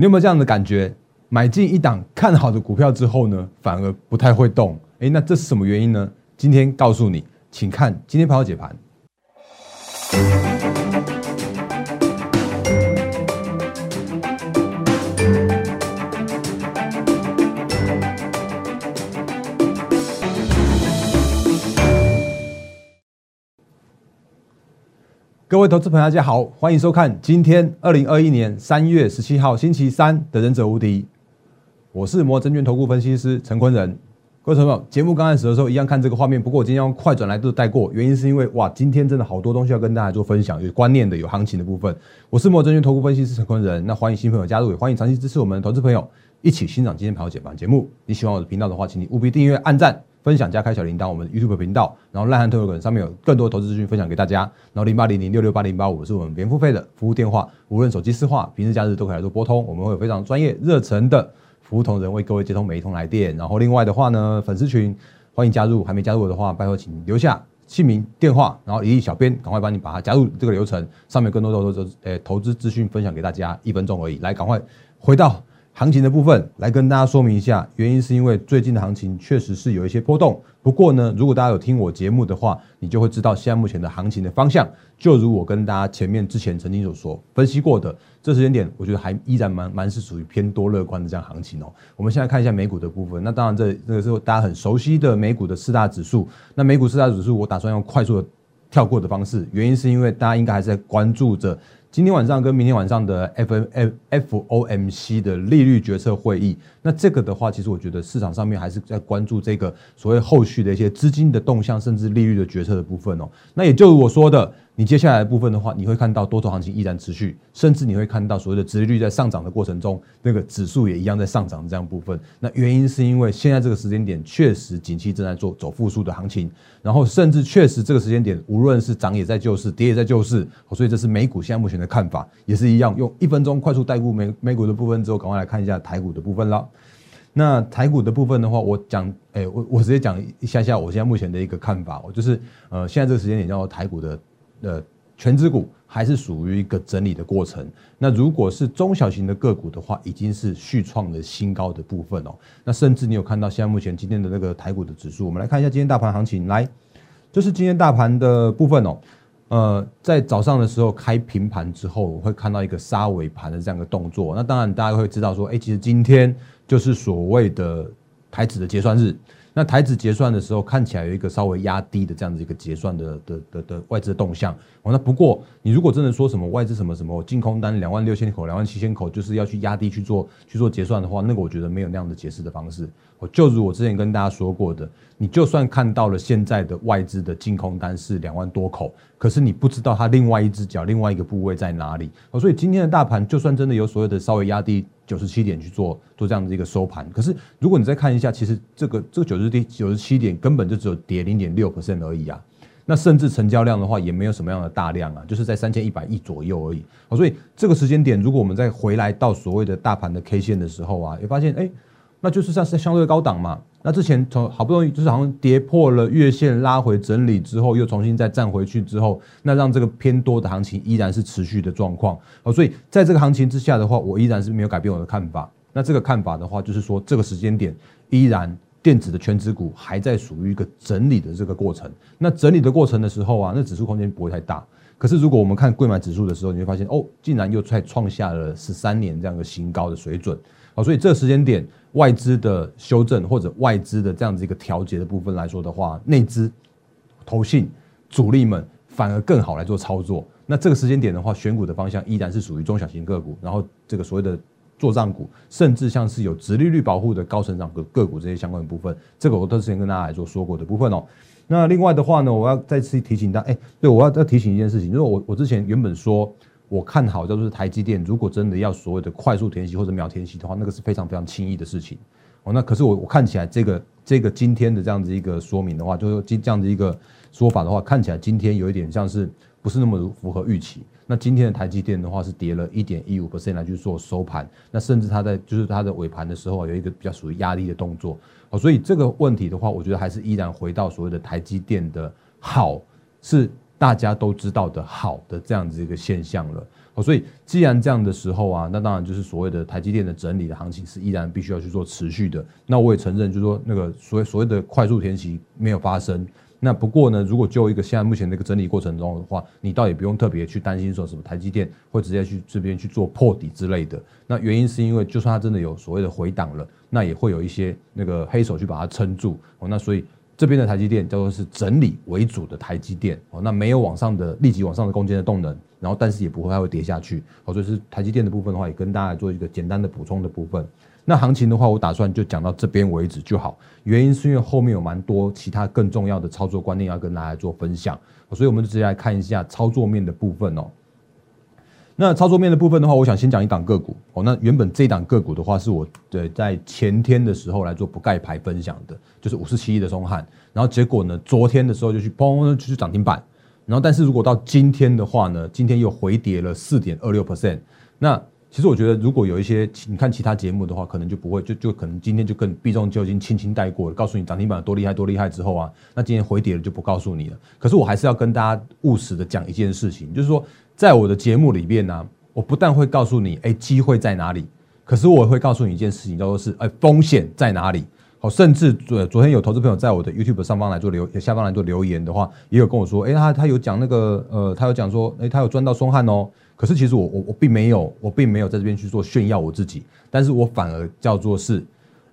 你有没有这样的感觉？买进一档看好的股票之后呢，反而不太会动。哎，那这是什么原因呢？今天告诉你，请看今天盘后解盘。各位投资朋友，大家好，欢迎收看今天二零二一年三月十七号星期三的《忍者无敌》，我是摩证券投顾分析师陈坤仁。各位朋友，节目刚开始的时候一样看这个画面，不过我今天用快转来都带过，原因是因为哇，今天真的好多东西要跟大家做分享，有观念的，有行情的部分。我是摩证券投顾分析师陈坤仁，那欢迎新朋友加入，也欢迎长期支持我们的投资朋友一起欣赏今天盘后解盘节目。你喜欢我的频道的话，请你务必订阅、按赞。分享加开小铃铛，我们 YouTube 频道，然后烂汉特有人上面有更多投资资讯分享给大家。然后零八零零六六八零八五是我们免付费的服务电话，无论手机私话，平日假日都可以来做拨通，我们会有非常专业热忱的服务同仁为各位接通每一通来电。然后另外的话呢，粉丝群欢迎加入，还没加入的话，拜托请留下姓名、电话，然后一小编赶快帮你把它加入这个流程。上面更多的投资呃投资资讯分享给大家，一分钟而已，来赶快回到。行情的部分来跟大家说明一下，原因是因为最近的行情确实是有一些波动。不过呢，如果大家有听我节目的话，你就会知道现在目前的行情的方向，就如我跟大家前面之前曾经有说分析过的，这时间点我觉得还依然蛮蛮是属于偏多乐观的这样行情哦。我们现在看一下美股的部分，那当然这这个是大家很熟悉的美股的四大指数。那美股四大指数，我打算用快速的跳过的方式，原因是因为大家应该还是在关注着。今天晚上跟明天晚上的 F F F O M C 的利率决策会议，那这个的话，其实我觉得市场上面还是在关注这个所谓后续的一些资金的动向，甚至利率的决策的部分哦。那也就是我说的。你接下来的部分的话，你会看到多头行情依然持续，甚至你会看到所谓的殖利率在上涨的过程中，那个指数也一样在上涨这样部分。那原因是因为现在这个时间点确实景气正在做走复苏的行情，然后甚至确实这个时间点无论是涨也在救市，跌也在救市，所以这是美股现在目前的看法，也是一样。用一分钟快速带过美美股的部分之后，赶快来看一下台股的部分了。那台股的部分的话，我讲，哎，我我直接讲一下下我现在目前的一个看法，我就是呃，现在这个时间点叫做台股的。呃，全指股还是属于一个整理的过程。那如果是中小型的个股的话，已经是续创了新高的部分哦。那甚至你有看到现在目前今天的那个台股的指数，我们来看一下今天大盘行情。来，就是今天大盘的部分哦。呃，在早上的时候开平盘之后，我会看到一个杀尾盘的这样一个动作。那当然大家会知道说，哎，其实今天就是所谓的台指的结算日。那台指结算的时候，看起来有一个稍微压低的这样子一个结算的的的的外资的动向。哦，那不过你如果真的说什么外资什么什么净空单两万六千口、两万七千口，就是要去压低去做去做结算的话，那个我觉得没有那样的解释的方式。我就如我之前跟大家说过的，你就算看到了现在的外资的净空单是两万多口，可是你不知道它另外一只脚、另外一个部位在哪里。哦，所以今天的大盘就算真的有所谓的稍微压低。九十七点去做做这样的一个收盘，可是如果你再看一下，其实这个这个九十点九十七点根本就只有跌零点六 percent 而已啊，那甚至成交量的话也没有什么样的大量啊，就是在三千一百亿左右而已。所以这个时间点，如果我们再回来到所谓的大盘的 K 线的时候啊，也发现哎。那就是算是相对高档嘛。那之前从好不容易就是好像跌破了月线，拉回整理之后，又重新再站回去之后，那让这个偏多的行情依然是持续的状况。哦，所以在这个行情之下的话，我依然是没有改变我的看法。那这个看法的话，就是说这个时间点依然电子的全指股还在属于一个整理的这个过程。那整理的过程的时候啊，那指数空间不会太大。可是如果我们看贵买指数的时候，你会发现哦，竟然又再创下了十三年这样的新高的水准。所以这个时间点。外资的修正或者外资的这样子一个调节的部分来说的话，内资、投信、主力们反而更好来做操作。那这个时间点的话，选股的方向依然是属于中小型个股，然后这个所谓的做账股，甚至像是有直利率保护的高成长个个股这些相关的部分，这个我都之前跟大家来做说过的部分哦。那另外的话呢，我要再次提醒大家，哎，对我要再提醒一件事情，就是我我之前原本说。我看好，就是台积电。如果真的要所谓的快速填息或者秒填息的话，那个是非常非常轻易的事情。哦，那可是我我看起来这个这个今天的这样子一个说明的话，就是今这样子一个说法的话，看起来今天有一点像是不是那么符合预期。那今天的台积电的话是跌了一点一五 percent 来去做收盘，那甚至它在就是它的尾盘的时候有一个比较属于压力的动作。哦，所以这个问题的话，我觉得还是依然回到所谓的台积电的好是。大家都知道的好的这样子一个现象了，所以既然这样的时候啊，那当然就是所谓的台积电的整理的行情是依然必须要去做持续的。那我也承认，就是说那个所谓所谓的快速填息没有发生。那不过呢，如果就一个现在目前的一个整理过程中的话，你倒也不用特别去担心说什么台积电会直接去这边去做破底之类的。那原因是因为，就算它真的有所谓的回档了，那也会有一些那个黑手去把它撑住。哦，那所以这边的台积电叫做是整理为主的台积电。哦，那没有往上的立即往上的攻坚的动能，然后但是也不会它会跌下去。哦，所以是台积电的部分的话，也跟大家做一个简单的补充的部分。那行情的话，我打算就讲到这边为止就好。原因是因为后面有蛮多其他更重要的操作观念要跟大家做分享，所以我们就直接来看一下操作面的部分哦。那操作面的部分的话，我想先讲一档个股哦。那原本这档个股的话，是我对在前天的时候来做不盖牌分享的，就是五十七亿的中汉。然后结果呢，昨天的时候就去砰就去涨停板。然后但是如果到今天的话呢，今天又回跌了四点二六 percent。那其实我觉得，如果有一些你看其他节目的话，可能就不会，就就可能今天就更避重就轻，轻轻带过了，告诉你涨停板多厉害多厉害之后啊，那今天回跌了就不告诉你了。可是我还是要跟大家务实的讲一件事情，就是说，在我的节目里面呢，我不但会告诉你，哎，机会在哪里，可是我会告诉你一件事情，叫做是，哎，风险在哪里。好，甚至昨昨天有投资朋友在我的 YouTube 上方来做留，下方来做留言的话，也有跟我说，哎，他他有讲那个，呃，他有讲说，哎，他有赚到松汉哦。可是其实我我我并没有我并没有在这边去做炫耀我自己，但是我反而叫做是，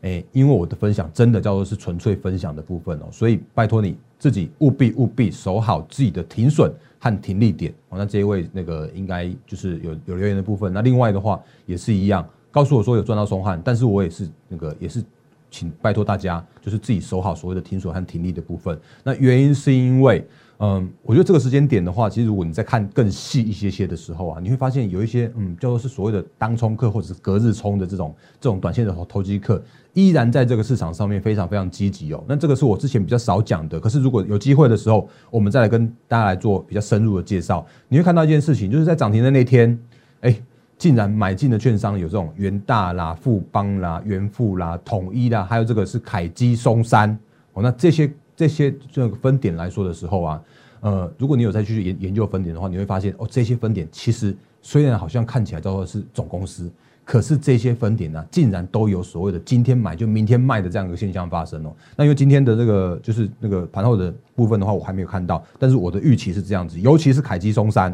诶，因为我的分享真的叫做是纯粹分享的部分哦，所以拜托你自己务必务必守好自己的停损和停利点哦。那这一位那个应该就是有有留言的部分，那另外的话也是一样，告诉我说有赚到松汉，但是我也是那个也是请拜托大家就是自己守好所谓的停损和停利的部分。那原因是因为。嗯，我觉得这个时间点的话，其实如果你在看更细一些些的时候啊，你会发现有一些嗯，叫做是所谓的当冲客或者是隔日冲的这种这种短线的投机客，依然在这个市场上面非常非常积极哦。那这个是我之前比较少讲的，可是如果有机会的时候，我们再来跟大家来做比较深入的介绍，你会看到一件事情，就是在涨停的那天，哎，竟然买进的券商有这种元大啦、富邦啦、元富啦、统一啦，还有这个是凯基、松山哦，那这些。这些这个分点来说的时候啊，呃，如果你有再去研研究分点的话，你会发现哦，这些分点其实虽然好像看起来叫做是总公司，可是这些分点呢，竟然都有所谓的今天买就明天卖的这样一个现象发生哦。那因为今天的这个就是那个盘后的部分的话，我还没有看到，但是我的预期是这样子，尤其是凯基松山，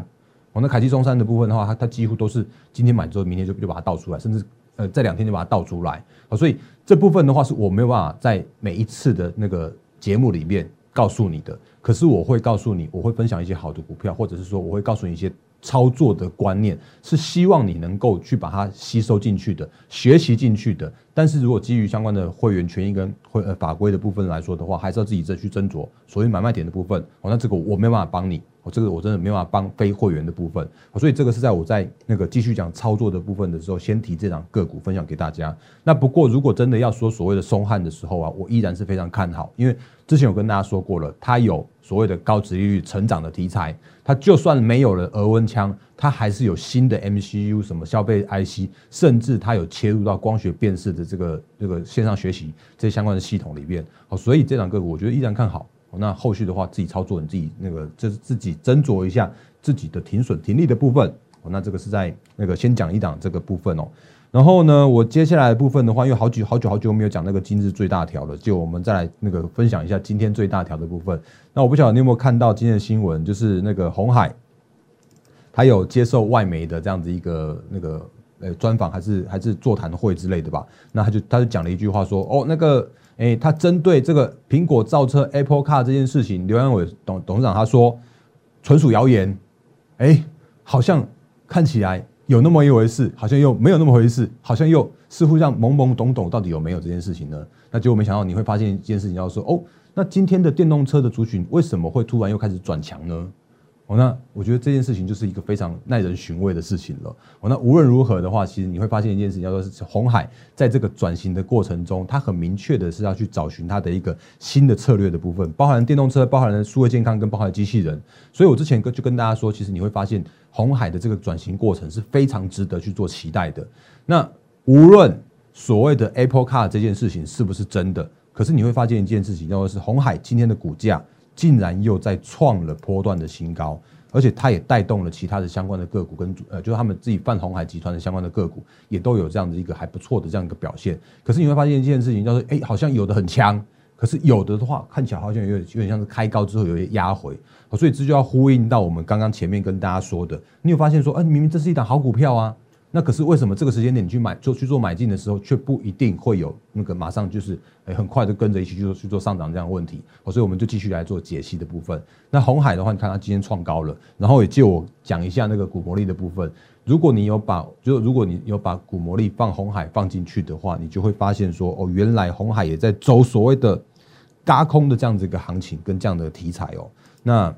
哦，那凯基松山的部分的话，它它几乎都是今天买之后，明天就就把它倒出来，甚至呃这两天就把它倒出来，哦，所以这部分的话是我没有办法在每一次的那个。节目里面告诉你的，可是我会告诉你，我会分享一些好的股票，或者是说我会告诉你一些操作的观念，是希望你能够去把它吸收进去的，学习进去的。但是如果基于相关的会员权益跟会呃法规的部分来说的话，还是要自己再去斟酌。所谓买卖点的部分，哦，那这个我没办法帮你。我这个我真的没办法帮非会员的部分，所以这个是在我在那个继续讲操作的部分的时候，先提这档个股分享给大家。那不过如果真的要说所谓的松汉的时候啊，我依然是非常看好，因为之前有跟大家说过了，它有所谓的高值利率成长的题材，它就算没有了额温枪，它还是有新的 MCU 什么消费 IC，甚至它有切入到光学辨识的这个这个线上学习这些相关的系统里面。好，所以这档个股我觉得依然看好。那后续的话，自己操作，你自己那个就是自己斟酌一下自己的停损停利的部分。哦，那这个是在那个先讲一档这个部分哦。然后呢，我接下来部分的话，因为好久好久好久没有讲那个今日最大条了，就我们再来那个分享一下今天最大条的部分。那我不晓得你有没有看到今天的新闻，就是那个红海，他有接受外媒的这样子一个那个呃专访，还是还是座谈会之类的吧？那他就他就讲了一句话说，哦，那个。哎，他针对这个苹果造车 Apple Car 这件事情，刘阳伟董董事长他说纯属谣言。哎，好像看起来有那么一回事，好像又没有那么回事，好像又似乎像懵懵懂懂，到底有没有这件事情呢？那结果没想到你会发现一件事情，要说哦，那今天的电动车的族群为什么会突然又开始转强呢？哦，那我觉得这件事情就是一个非常耐人寻味的事情了。哦，那无论如何的话，其实你会发现一件事情，叫做是红海在这个转型的过程中，它很明确的是要去找寻它的一个新的策略的部分，包含电动车，包含了数位健康，跟包含机器人。所以我之前跟就跟大家说，其实你会发现红海的这个转型过程是非常值得去做期待的。那无论所谓的 Apple Car 这件事情是不是真的，可是你会发现一件事情，叫做是红海今天的股价。竟然又在创了波段的新高，而且它也带动了其他的相关的个股跟呃，就是他们自己泛红海集团的相关的个股也都有这样的一个还不错的这样一个表现。可是你会发现一件事情，叫做哎，好像有的很强，可是有的的话看起来好像有点有点像是开高之后有些压回，所以这就要呼应到我们刚刚前面跟大家说的，你有发现说，哎，明明这是一档好股票啊。那可是为什么这个时间点你去买做去做买进的时候，却不一定会有那个马上就是诶很快就跟着一起去做去做上涨这样的问题？所以我们就继续来做解析的部分。那红海的话，你看它今天创高了，然后也借我讲一下那个股魔力的部分。如果你有把就如果你有把股魔力放红海放进去的话，你就会发现说哦，原来红海也在走所谓的嘎空的这样子一个行情跟这样的题材哦。那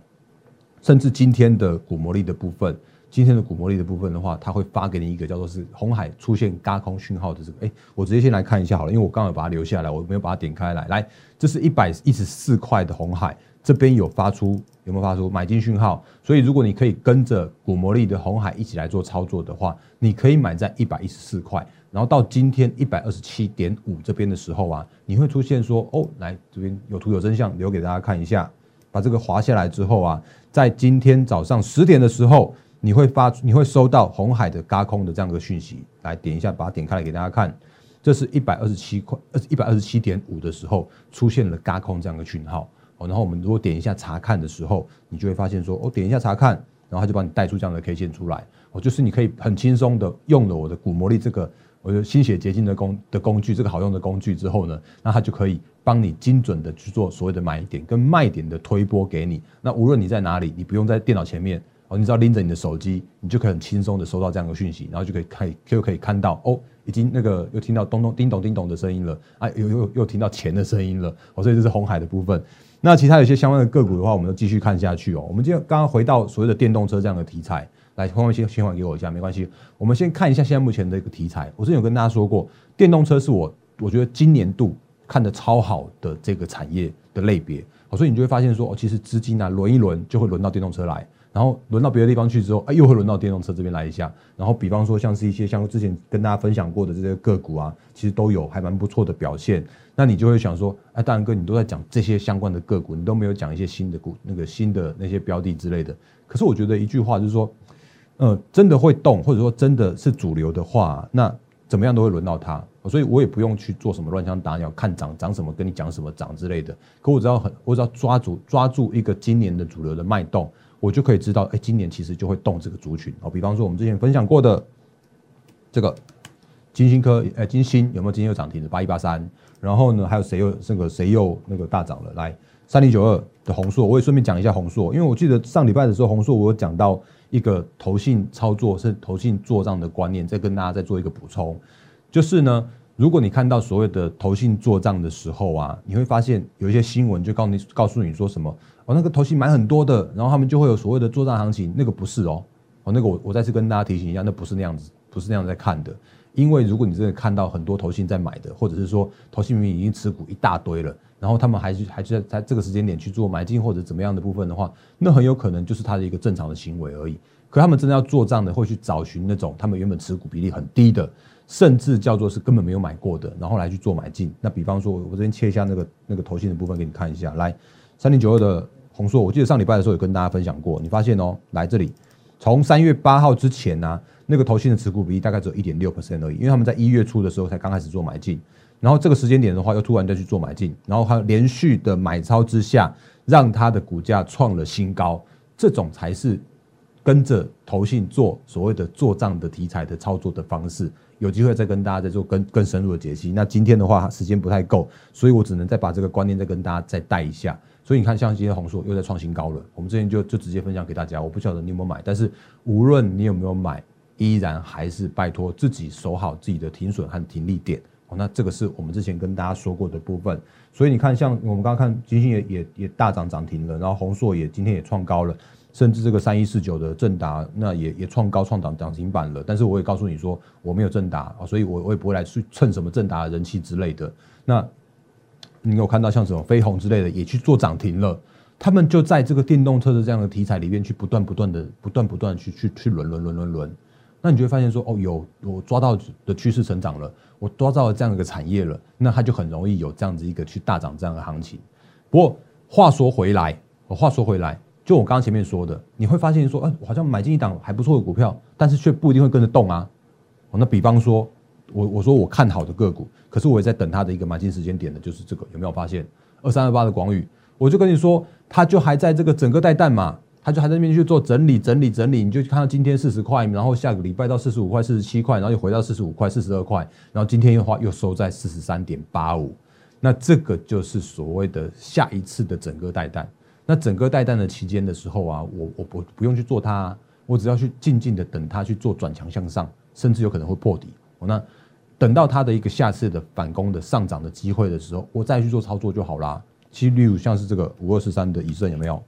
甚至今天的股魔力的部分。今天的股魔力的部分的话，它会发给你一个叫做是红海出现嘎空讯号的这个，哎，我直接先来看一下好了，因为我刚好把它留下来，我没有把它点开来。来，这是一百一十四块的红海，这边有发出有没有发出买进讯号？所以如果你可以跟着股魔力的红海一起来做操作的话，你可以买在一百一十四块，然后到今天一百二十七点五这边的时候啊，你会出现说，哦，来这边有图有真相，留给大家看一下，把这个划下来之后啊，在今天早上十点的时候。你会发，你会收到红海的嘎空的这样一个讯息，来点一下，把它点开来给大家看。这是一百二十七块，二一百二十七点五的时候出现了嘎空这样的讯号。哦，然后我们如果点一下查看的时候，你就会发现说，我点一下查看，然后它就帮你带出这样的 K 线出来。哦，就是你可以很轻松的用了我的股魔力这个，我的心血结晶的工的工具，这个好用的工具之后呢，那它就可以帮你精准的去做所谓的买点跟卖点的推波给你。那无论你在哪里，你不用在电脑前面。哦，你只要拎着你的手机，你就可以很轻松的收到这样的讯息，然后就可以看，就可以看到哦，已经那个又听到咚咚叮咚叮咚的声音了，啊，又又又听到钱的声音了，哦，所以这是红海的部分。那其他有些相关的个股的话，我们就继续看下去哦。我们今天刚刚回到所谓的电动车这样的题材，来，朋友先先还给我一下，没关系。我们先看一下现在目前的一个题材。我之前有跟大家说过，电动车是我我觉得今年度看的超好的这个产业的类别，好，所以你就会发现说，哦，其实资金啊轮一轮就会轮到电动车来。然后轮到别的地方去之后，哎，又会轮到电动车这边来一下。然后比方说，像是一些像之前跟大家分享过的这些个股啊，其实都有还蛮不错的表现。那你就会想说，哎，大然哥，你都在讲这些相关的个股，你都没有讲一些新的股，那个新的那些标的之类的。可是我觉得一句话就是说，呃，真的会动，或者说真的是主流的话，那怎么样都会轮到它。所以我也不用去做什么乱枪打鸟，看涨涨什么，跟你讲什么涨之类的。可我只要很，我只要抓住抓住一个今年的主流的脉动。我就可以知道，哎，今年其实就会动这个族群哦。比方说，我们之前分享过的这个金星科，哎，金星有没有今天又涨停的八一八三？然后呢，还有谁又这个谁又那个大涨了？来，三零九二的红硕，我也顺便讲一下红硕，因为我记得上礼拜的时候，红硕我有讲到一个投信操作是投信做账的观念，再跟大家再做一个补充，就是呢。如果你看到所谓的投信做账的时候啊，你会发现有一些新闻就告诉你告诉你说什么哦，那个投信买很多的，然后他们就会有所谓的做账行情，那个不是哦，哦那个我我再次跟大家提醒一下，那不是那样子，不是那样在看的。因为如果你真的看到很多投信在买的，或者是说投信明明已经持股一大堆了，然后他们还是还是在在这个时间点去做买进或者怎么样的部分的话，那很有可能就是他的一个正常的行为而已。可他们真的要做账的，会去找寻那种他们原本持股比例很低的。甚至叫做是根本没有买过的，然后来去做买进。那比方说，我这边切一下那个那个头信的部分给你看一下。来，三零九二的红硕，我记得上礼拜的时候有跟大家分享过。你发现哦，来这里，从三月八号之前呢，那个头信的持股比例大概只有一点六 percent 而已，因为他们在一月初的时候才刚开始做买进，然后这个时间点的话，又突然再去做买进，然后还连续的买超之下，让它的股价创了新高。这种才是跟着投信做所谓的做账的题材的操作的方式。有机会再跟大家再做更更深入的解析。那今天的话时间不太够，所以我只能再把这个观念再跟大家再带一下。所以你看，像今天红硕又在创新高了。我们之前就就直接分享给大家。我不晓得你有没有买，但是无论你有没有买，依然还是拜托自己守好自己的停损和停利点。哦，那这个是我们之前跟大家说过的部分。所以你看，像我们刚刚看金星也也也大涨涨停了，然后红硕也今天也创高了。甚至这个三一四九的正达，那也也创高创涨涨停板了。但是我也告诉你说，我没有正达啊，所以我我也不会来去蹭什么正达的人气之类的。那你有看到像什么飞鸿之类的也去做涨停了？他们就在这个电动车的这样的题材里面去不断不断的不断不断去去去轮轮轮轮轮。那你就会发现说，哦，有我抓到的趋势成长了，我抓到了这样一个产业了，那它就很容易有这样子一个去大涨这样的行情。不过话说回来，我话说回来。就我刚刚前面说的，你会发现说，哎，好像买进一档还不错的股票，但是却不一定会跟着动啊。那比方说，我我说我看好的个股，可是我也在等它的一个买进时间点的，就是这个有没有发现？二三二八的广宇，我就跟你说，它就还在这个整个带弹嘛，它就还在那边去做整理整理整理，你就看到今天四十块，然后下个礼拜到四十五块、四十七块，然后又回到四十五块、四十二块，然后今天又话又收在四十三点八五，那这个就是所谓的下一次的整个带弹。那整个带弹的期间的时候啊，我我不不用去做它，我只要去静静的等它去做转强向上，甚至有可能会破底。那等到它的一个下次的反攻的上涨的机会的时候，我再去做操作就好啦。其实例如像是这个五二四三的以盛有没有？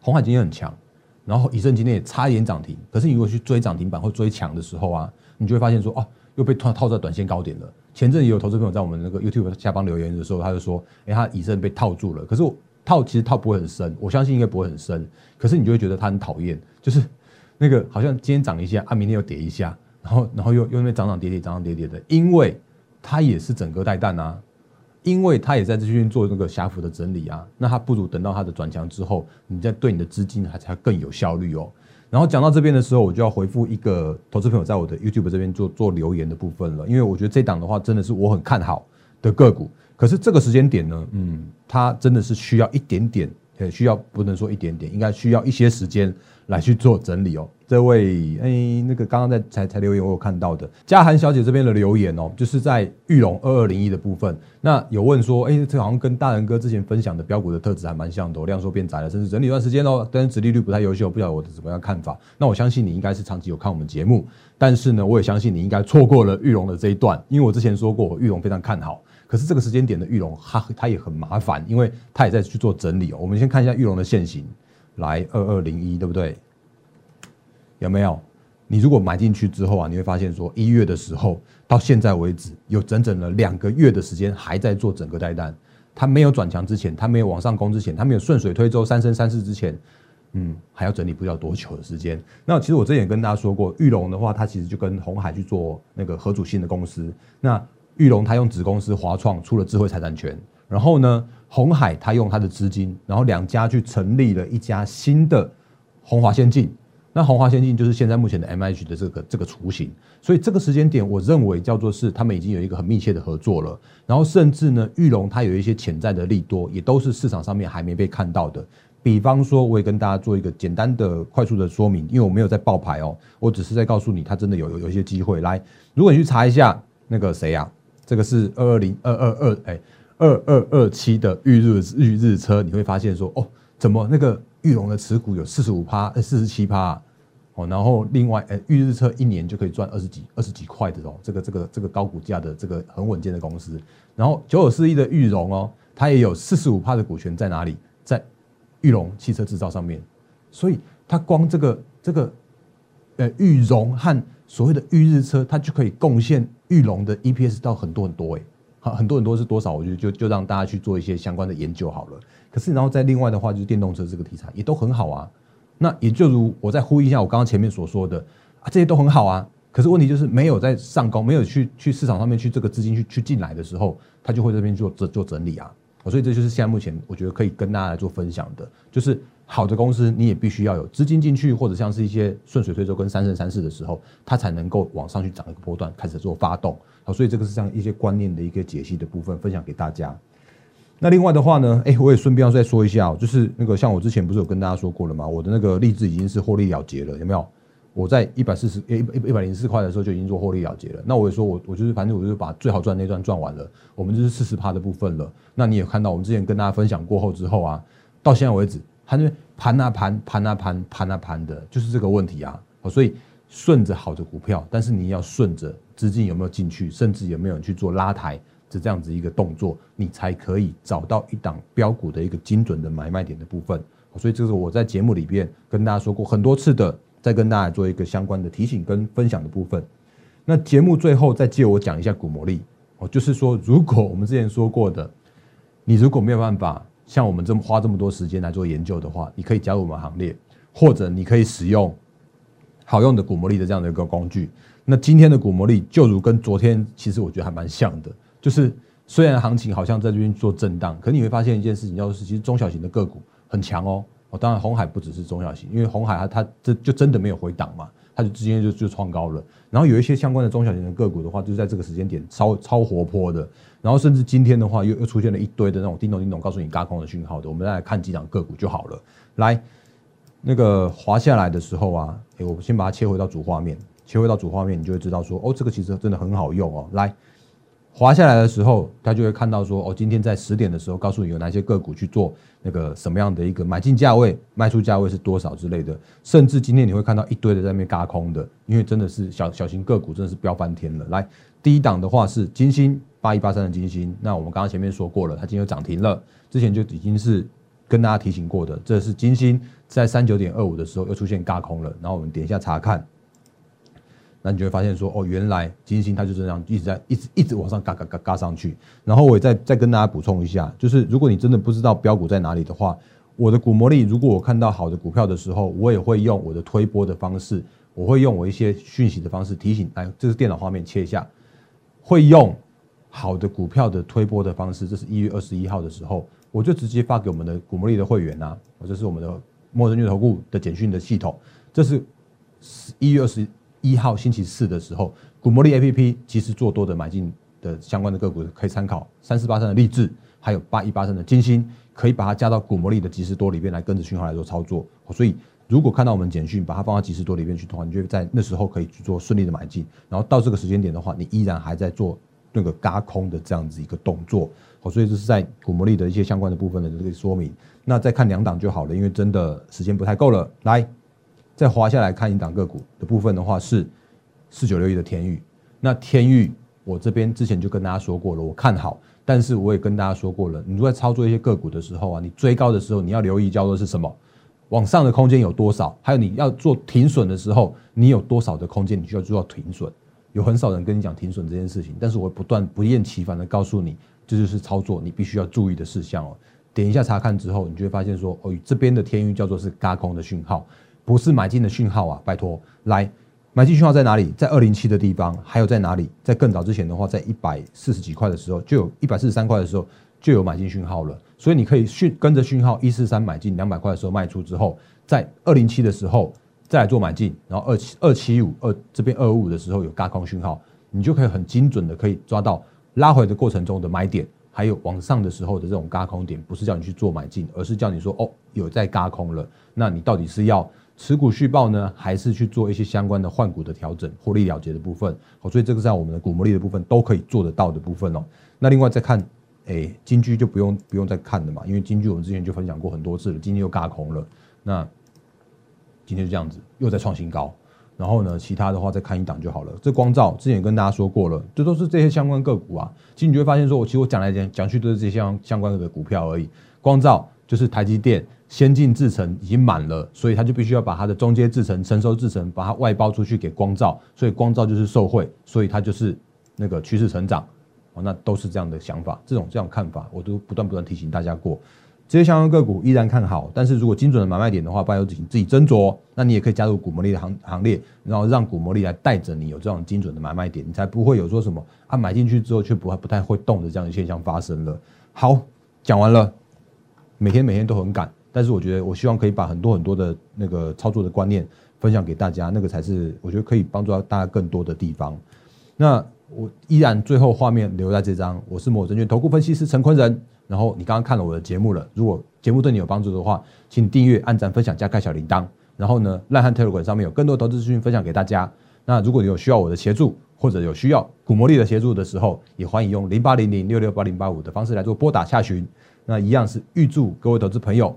红海今天很强，然后以盛今天也差一点涨停。可是你如果去追涨停板或追强的时候啊，你就会发现说哦，又被套套在短线高点了。前阵也有投资朋友在我们那个 YouTube 下方留言的时候，他就说，哎，他以盛被套住了。可是我。套其实套不会很深，我相信应该不会很深。可是你就会觉得它很讨厌，就是那个好像今天涨一下，啊，明天又跌一下，然后然后又又那边涨涨跌跌，涨涨跌跌的。因为它也是整个带弹啊，因为它也在这边做那个狭幅的整理啊。那它不如等到它的转强之后，你再对你的资金还才更有效率哦。然后讲到这边的时候，我就要回复一个投资朋友在我的 YouTube 这边做做留言的部分了，因为我觉得这档的话真的是我很看好的个股。可是这个时间点呢，嗯，它真的是需要一点点，呃，需要不能说一点点，应该需要一些时间来去做整理哦。这位，哎，那个刚刚在才才留言，我有看到的嘉涵小姐这边的留言哦，就是在玉龙二二零一的部分，那有问说，哎，这好像跟大人哥之前分享的标股的特质还蛮像的，量缩变窄了，甚至整理一段时间哦，但是殖利率不太优秀，不晓得我的怎么样看法。那我相信你应该是长期有看我们节目，但是呢，我也相信你应该错过了玉龙的这一段，因为我之前说过，玉龙非常看好。可是这个时间点的玉龙，它它也很麻烦，因为它也在去做整理哦。我们先看一下玉龙的现形，来二二零一，对不对？有没有？你如果买进去之后啊，你会发现说一月的时候到现在为止，有整整的两个月的时间还在做整个带单。它没有转强之前，它没有往上攻之前，它没有顺水推舟三升三世之前，嗯，还要整理不了多久的时间。那其实我之前也跟大家说过，玉龙的话，它其实就跟红海去做那个合组性的公司。那玉龙他用子公司华创出了智慧财产权，然后呢，红海他用他的资金，然后两家去成立了一家新的红华先进。那红华先进就是现在目前的 M H 的这个这个雏形。所以这个时间点，我认为叫做是他们已经有一个很密切的合作了。然后甚至呢，玉龙它有一些潜在的利多，也都是市场上面还没被看到的。比方说，我也跟大家做一个简单的、快速的说明，因为我没有在爆牌哦，我只是在告诉你，它真的有有有一些机会。来，如果你去查一下那个谁呀？这个是二二零二二二哎二二二七的预日预日车，你会发现说哦，怎么那个玉龙的持股有四十五趴呃四十七趴哦，然后另外哎预日车一年就可以赚二十几二十几块的哦，这个这个这个高股价的这个很稳健的公司，然后九九四一的玉龙哦，它也有四十五趴的股权在哪里？在玉龙汽车制造上面，所以它光这个这个呃玉龙和所谓的预日车，它就可以贡献。玉龙的 EPS 到很多很多哎，好很多很多是多少？我觉得就就让大家去做一些相关的研究好了。可是然后在另外的话，就是电动车这个题材也都很好啊。那也就如我再呼应一下我刚刚前面所说的啊，这些都很好啊。可是问题就是没有在上高，没有去去市场上面去这个资金去去进来的时候，它就会这边做做做整理啊。所以这就是现在目前我觉得可以跟大家来做分享的，就是。好的公司，你也必须要有资金进去，或者像是一些顺水推舟跟三生三世的时候，它才能够往上去涨一个波段，开始做发动。好，所以这个是像一些观念的一个解析的部分，分享给大家。那另外的话呢，哎，我也顺便要再说一下，就是那个像我之前不是有跟大家说过了吗？我的那个励志已经是获利了结了，有没有？我在一百四十一一百零四块的时候就已经做获利了结了。那我也说我我就是反正我就是把最好赚那段赚完了，我们就是四十趴的部分了。那你也看到我们之前跟大家分享过后之后啊，到现在为止。它那边盘啊盘，盘啊盘，盘啊盘的，就是这个问题啊。所以顺着好的股票，但是你要顺着资金有没有进去，甚至有没有人去做拉抬，这这样子一个动作，你才可以找到一档标股的一个精准的买卖点的部分。所以这是我在节目里边跟大家说过很多次的，再跟大家做一个相关的提醒跟分享的部分。那节目最后再借我讲一下股魔力哦，就是说如果我们之前说过的，你如果没有办法。像我们这么花这么多时间来做研究的话，你可以加入我们行列，或者你可以使用好用的股魔力的这样的一个工具。那今天的股魔力就如跟昨天，其实我觉得还蛮像的，就是虽然行情好像在这边做震荡，可你会发现一件事情，就是其实中小型的个股很强哦，哦，当然红海不只是中小型，因为红海它它这就真的没有回档嘛，它就直接就就创高了。然后有一些相关的中小型的个股的话，就在这个时间点超超活泼的。然后甚至今天的话，又又出现了一堆的那种叮咚叮咚告诉你嘎空的讯号的。我们再来看几档个股就好了。来，那个滑下来的时候啊，哎，我先把它切回到主画面，切回到主画面，你就会知道说，哦，这个其实真的很好用哦。来。滑下来的时候，他就会看到说，哦，今天在十点的时候，告诉你有哪些个股去做那个什么样的一个买进价位、卖出价位是多少之类的。甚至今天你会看到一堆的在那边嘎空的，因为真的是小小型个股真的是飙翻天了。来，第一档的话是金星八一八三的金星，那我们刚刚前面说过了，它今天涨停了，之前就已经是跟大家提醒过的，这是金星在三九点二五的时候又出现嘎空了。然后我们点一下查看。那你就会发现说，哦，原来金星它就是这样一直在一直一直往上嘎嘎嘎嘎上去。然后我也再再跟大家补充一下，就是如果你真的不知道标股在哪里的话，我的股魔力，如果我看到好的股票的时候，我也会用我的推波的方式，我会用我一些讯息的方式提醒。来，这是电脑画面切一下，会用好的股票的推波的方式。这是一月二十一号的时候，我就直接发给我们的股魔力的会员啊，或者是我们的陌生巨投顾的简讯的系统。这是一月二十。一号星期四的时候，股魔力 A P P 其实做多的买进的相关的个股可以参考三四八三的励志，还有八一八三的金星，可以把它加到股魔力的即时多里边来跟着讯号来做操作。所以如果看到我们简讯，把它放到即时多里边去的话，你就在那时候可以去做顺利的买进。然后到这个时间点的话，你依然还在做那个嘎空的这样子一个动作。好，所以这是在股魔力的一些相关的部分的这个说明。那再看两档就好了，因为真的时间不太够了。来。再滑下来看一档个股的部分的话，是四九六一的天域。那天域，我这边之前就跟大家说过了，我看好。但是我也跟大家说过了，你如果在操作一些个股的时候啊，你追高的时候，你要留意叫做是什么，往上的空间有多少，还有你要做停损的时候，你有多少的空间，你需要做到停损。有很少人跟你讲停损这件事情，但是我不断不厌其烦的告诉你，这就是操作你必须要注意的事项哦。点一下查看之后，你就会发现说，哦，这边的天域叫做是嘎空的讯号。不是买进的讯号啊！拜托，来买进讯号在哪里？在二零七的地方，还有在哪里？在更早之前的话，在一百四十几块的时候，就有一百四十三块的时候就有买进讯号了。所以你可以讯跟着讯号一四三买进，两百块的时候卖出之后，在二零七的时候再来做买进，然后二七二七五二这边二五的时候有嘎空讯号，你就可以很精准的可以抓到拉回的过程中的买点，还有往上的时候的这种嘎空点，不是叫你去做买进，而是叫你说哦有在嘎空了，那你到底是要？持股续报呢，还是去做一些相关的换股的调整、获利了结的部分？好，所以这个在我们的股魔力的部分都可以做得到的部分哦。那另外再看，哎，金居就不用不用再看了嘛，因为金居我们之前就分享过很多次了，今天又嘎空了。那今天就这样子，又在创新高。然后呢，其他的话再看一档就好了。这光照之前也跟大家说过了，这都是这些相关个股啊。其实你就会发现，说我其实我讲来讲讲去都是这些相相关的股票而已。光照就是台积电。先进制程已经满了，所以他就必须要把它的中阶制程、成熟制程把它外包出去给光照，所以光照就是受贿，所以它就是那个趋势成长，哦，那都是这样的想法，这种这样看法，我都不断不断提醒大家过。这些相关个股依然看好，但是如果精准的买卖点的话，拜托自己自己斟酌。那你也可以加入股魔力的行行列，然后让股魔力来带着你有这种精准的买卖点，你才不会有说什么啊买进去之后却不不太会动的这样的现象发生了。好，讲完了，每天每天都很赶。但是我觉得，我希望可以把很多很多的那个操作的观念分享给大家，那个才是我觉得可以帮助到大家更多的地方。那我依然最后画面留在这张，我是某证券投顾分析师陈坤仁。然后你刚刚看了我的节目了，如果节目对你有帮助的话，请订阅、按赞、分享加开小铃铛。然后呢，烂汉特鲁馆上面有更多投资资讯分享给大家。那如果你有需要我的协助，或者有需要股魔力的协助的时候，也欢迎用零八零零六六八零八五的方式来做拨打下询。那一样是预祝各位投资朋友。